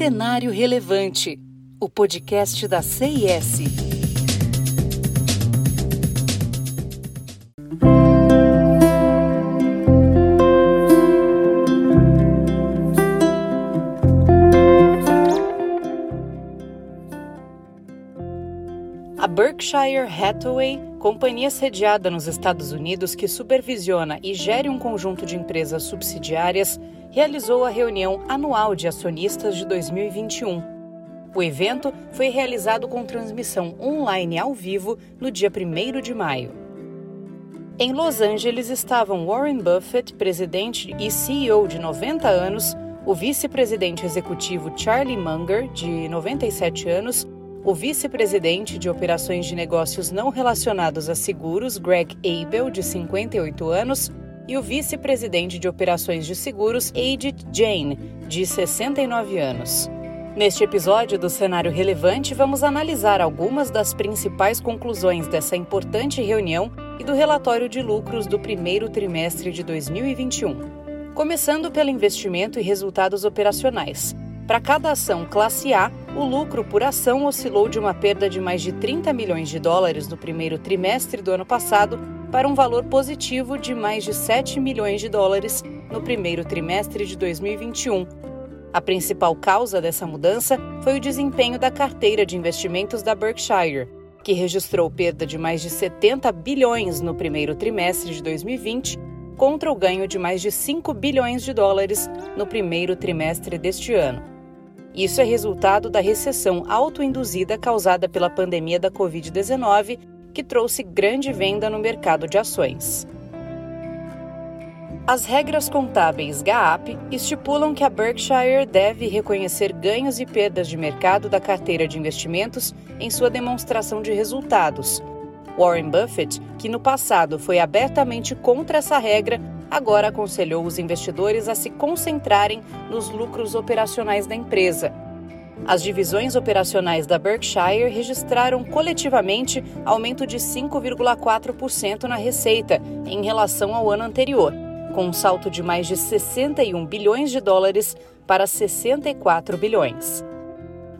Cenário Relevante, o podcast da CIS. A Berkshire Hathaway, companhia sediada nos Estados Unidos que supervisiona e gere um conjunto de empresas subsidiárias, realizou a reunião anual de acionistas de 2021. O evento foi realizado com transmissão online ao vivo no dia 1 de maio. Em Los Angeles estavam Warren Buffett, presidente e CEO de 90 anos, o vice-presidente executivo Charlie Munger, de 97 anos, o vice-presidente de operações de negócios não relacionados a seguros, Greg Abel, de 58 anos, e o vice-presidente de operações de seguros, Edith Jane, de 69 anos. Neste episódio do Cenário Relevante, vamos analisar algumas das principais conclusões dessa importante reunião e do relatório de lucros do primeiro trimestre de 2021. Começando pelo investimento e resultados operacionais. Para cada ação classe A, o lucro por ação oscilou de uma perda de mais de 30 milhões de dólares no primeiro trimestre do ano passado para um valor positivo de mais de 7 milhões de dólares no primeiro trimestre de 2021. A principal causa dessa mudança foi o desempenho da carteira de investimentos da Berkshire, que registrou perda de mais de 70 bilhões no primeiro trimestre de 2020, contra o ganho de mais de 5 bilhões de dólares no primeiro trimestre deste ano. Isso é resultado da recessão autoinduzida causada pela pandemia da Covid-19 que trouxe grande venda no mercado de ações. As regras contábeis GAAP estipulam que a Berkshire deve reconhecer ganhos e perdas de mercado da carteira de investimentos em sua demonstração de resultados. Warren Buffett, que no passado foi abertamente contra essa regra, agora aconselhou os investidores a se concentrarem nos lucros operacionais da empresa as divisões operacionais da Berkshire registraram coletivamente aumento de 5,4% na receita em relação ao ano anterior, com um salto de mais de 61 bilhões de dólares para 64 bilhões.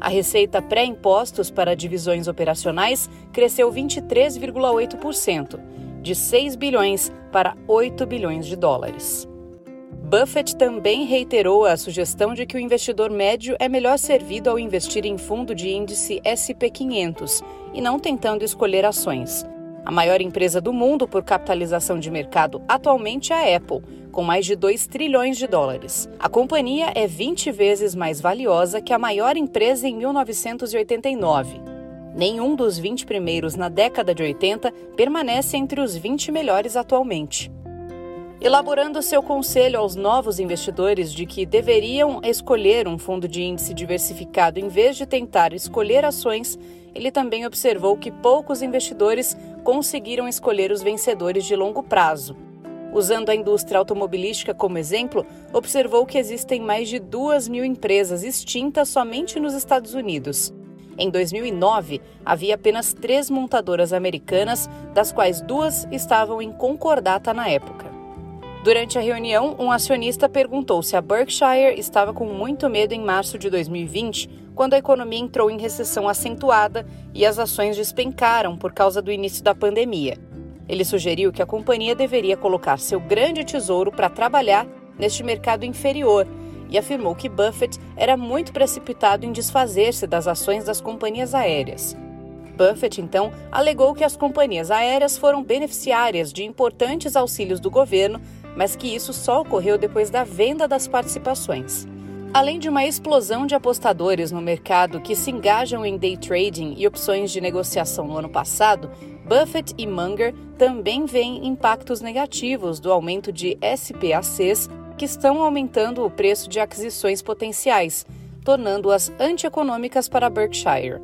A receita pré-impostos para divisões operacionais cresceu 23,8%, de 6 bilhões para 8 bilhões de dólares. Buffett também reiterou a sugestão de que o investidor médio é melhor servido ao investir em fundo de índice SP500 e não tentando escolher ações. A maior empresa do mundo por capitalização de mercado atualmente é a Apple, com mais de 2 trilhões de dólares. A companhia é 20 vezes mais valiosa que a maior empresa em 1989. Nenhum dos 20 primeiros na década de 80 permanece entre os 20 melhores atualmente elaborando seu conselho aos novos investidores de que deveriam escolher um fundo de índice diversificado em vez de tentar escolher ações, ele também observou que poucos investidores conseguiram escolher os vencedores de longo prazo. Usando a indústria automobilística como exemplo, observou que existem mais de duas mil empresas extintas somente nos Estados Unidos. Em 2009, havia apenas três montadoras americanas, das quais duas estavam em concordata na época. Durante a reunião, um acionista perguntou se a Berkshire estava com muito medo em março de 2020, quando a economia entrou em recessão acentuada e as ações despencaram por causa do início da pandemia. Ele sugeriu que a companhia deveria colocar seu grande tesouro para trabalhar neste mercado inferior e afirmou que Buffett era muito precipitado em desfazer-se das ações das companhias aéreas. Buffett, então, alegou que as companhias aéreas foram beneficiárias de importantes auxílios do governo mas que isso só ocorreu depois da venda das participações. Além de uma explosão de apostadores no mercado que se engajam em day trading e opções de negociação no ano passado, Buffett e Munger também veem impactos negativos do aumento de SPACs que estão aumentando o preço de aquisições potenciais, tornando-as antieconômicas para Berkshire.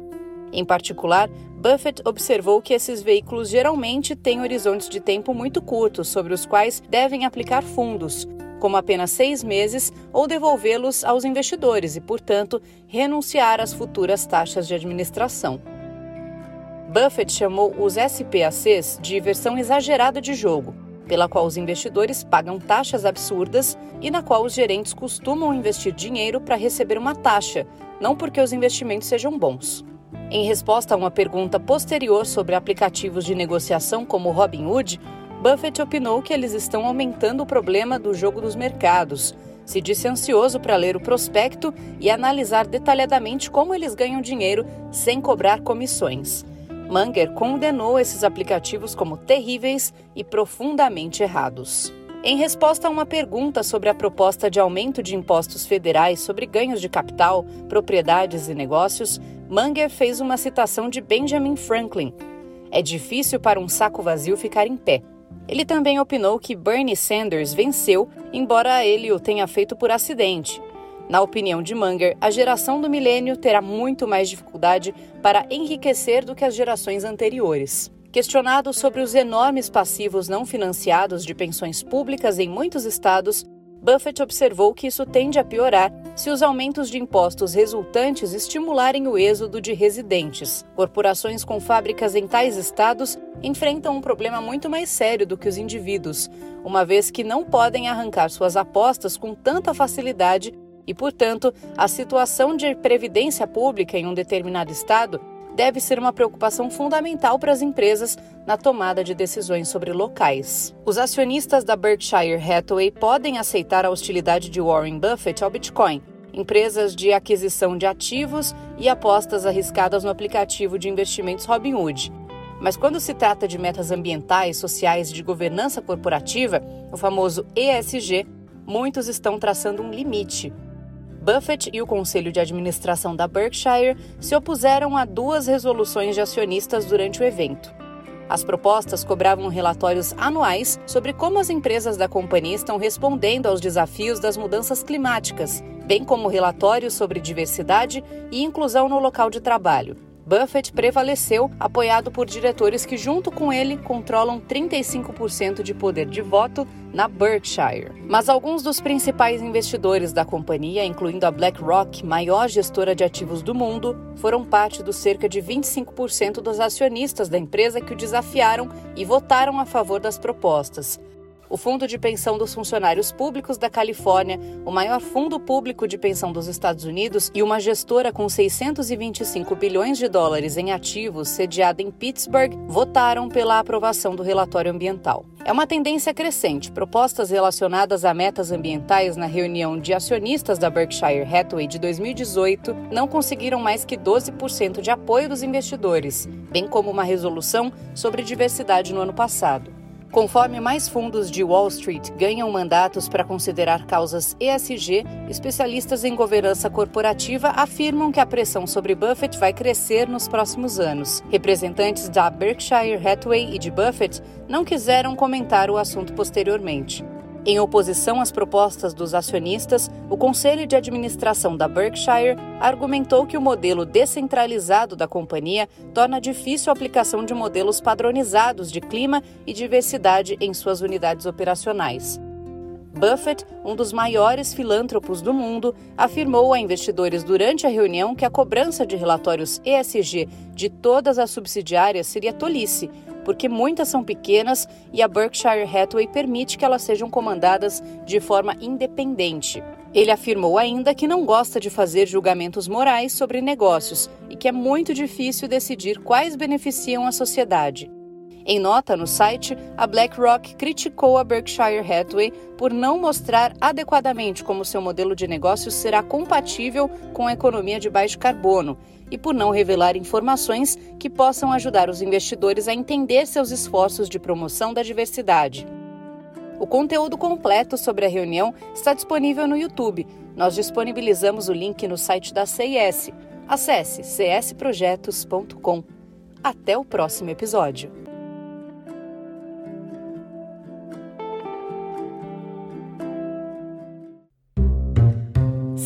Em particular, Buffett observou que esses veículos geralmente têm horizontes de tempo muito curtos sobre os quais devem aplicar fundos, como apenas seis meses, ou devolvê-los aos investidores e, portanto, renunciar às futuras taxas de administração. Buffett chamou os SPACs de versão exagerada de jogo, pela qual os investidores pagam taxas absurdas e na qual os gerentes costumam investir dinheiro para receber uma taxa, não porque os investimentos sejam bons. Em resposta a uma pergunta posterior sobre aplicativos de negociação como Robinhood, Buffett opinou que eles estão aumentando o problema do jogo dos mercados. Se disse ansioso para ler o prospecto e analisar detalhadamente como eles ganham dinheiro sem cobrar comissões. Munger condenou esses aplicativos como terríveis e profundamente errados. Em resposta a uma pergunta sobre a proposta de aumento de impostos federais sobre ganhos de capital, propriedades e negócios, Munger fez uma citação de Benjamin Franklin. É difícil para um saco vazio ficar em pé. Ele também opinou que Bernie Sanders venceu, embora ele o tenha feito por acidente, na opinião de Munger, a geração do milênio terá muito mais dificuldade para enriquecer do que as gerações anteriores. Questionado sobre os enormes passivos não financiados de pensões públicas em muitos estados, Buffett observou que isso tende a piorar se os aumentos de impostos resultantes estimularem o êxodo de residentes. Corporações com fábricas em tais estados enfrentam um problema muito mais sério do que os indivíduos, uma vez que não podem arrancar suas apostas com tanta facilidade e, portanto, a situação de previdência pública em um determinado estado deve ser uma preocupação fundamental para as empresas na tomada de decisões sobre locais. Os acionistas da Berkshire Hathaway podem aceitar a hostilidade de Warren Buffett ao Bitcoin, empresas de aquisição de ativos e apostas arriscadas no aplicativo de investimentos Robinhood. Mas quando se trata de metas ambientais, sociais e de governança corporativa, o famoso ESG, muitos estão traçando um limite. Buffett e o conselho de administração da Berkshire se opuseram a duas resoluções de acionistas durante o evento. As propostas cobravam relatórios anuais sobre como as empresas da companhia estão respondendo aos desafios das mudanças climáticas, bem como relatórios sobre diversidade e inclusão no local de trabalho. Buffett prevaleceu, apoiado por diretores que, junto com ele, controlam 35% de poder de voto na Berkshire. Mas alguns dos principais investidores da companhia, incluindo a BlackRock, maior gestora de ativos do mundo, foram parte dos cerca de 25% dos acionistas da empresa que o desafiaram e votaram a favor das propostas. O Fundo de Pensão dos Funcionários Públicos da Califórnia, o maior fundo público de pensão dos Estados Unidos e uma gestora com 625 bilhões de dólares em ativos, sediada em Pittsburgh, votaram pela aprovação do relatório ambiental. É uma tendência crescente. Propostas relacionadas a metas ambientais na reunião de acionistas da Berkshire Hathaway de 2018 não conseguiram mais que 12% de apoio dos investidores, bem como uma resolução sobre diversidade no ano passado. Conforme mais fundos de Wall Street ganham mandatos para considerar causas ESG, especialistas em governança corporativa afirmam que a pressão sobre Buffett vai crescer nos próximos anos. Representantes da Berkshire Hathaway e de Buffett não quiseram comentar o assunto posteriormente. Em oposição às propostas dos acionistas, o Conselho de Administração da Berkshire argumentou que o modelo descentralizado da companhia torna difícil a aplicação de modelos padronizados de clima e diversidade em suas unidades operacionais. Buffett, um dos maiores filântropos do mundo, afirmou a investidores durante a reunião que a cobrança de relatórios ESG de todas as subsidiárias seria tolice, porque muitas são pequenas e a Berkshire Hathaway permite que elas sejam comandadas de forma independente. Ele afirmou ainda que não gosta de fazer julgamentos morais sobre negócios e que é muito difícil decidir quais beneficiam a sociedade. Em nota no site, a BlackRock criticou a Berkshire Hathaway por não mostrar adequadamente como seu modelo de negócios será compatível com a economia de baixo carbono e por não revelar informações que possam ajudar os investidores a entender seus esforços de promoção da diversidade. O conteúdo completo sobre a reunião está disponível no YouTube. Nós disponibilizamos o link no site da CIS. Acesse csprojetos.com. Até o próximo episódio.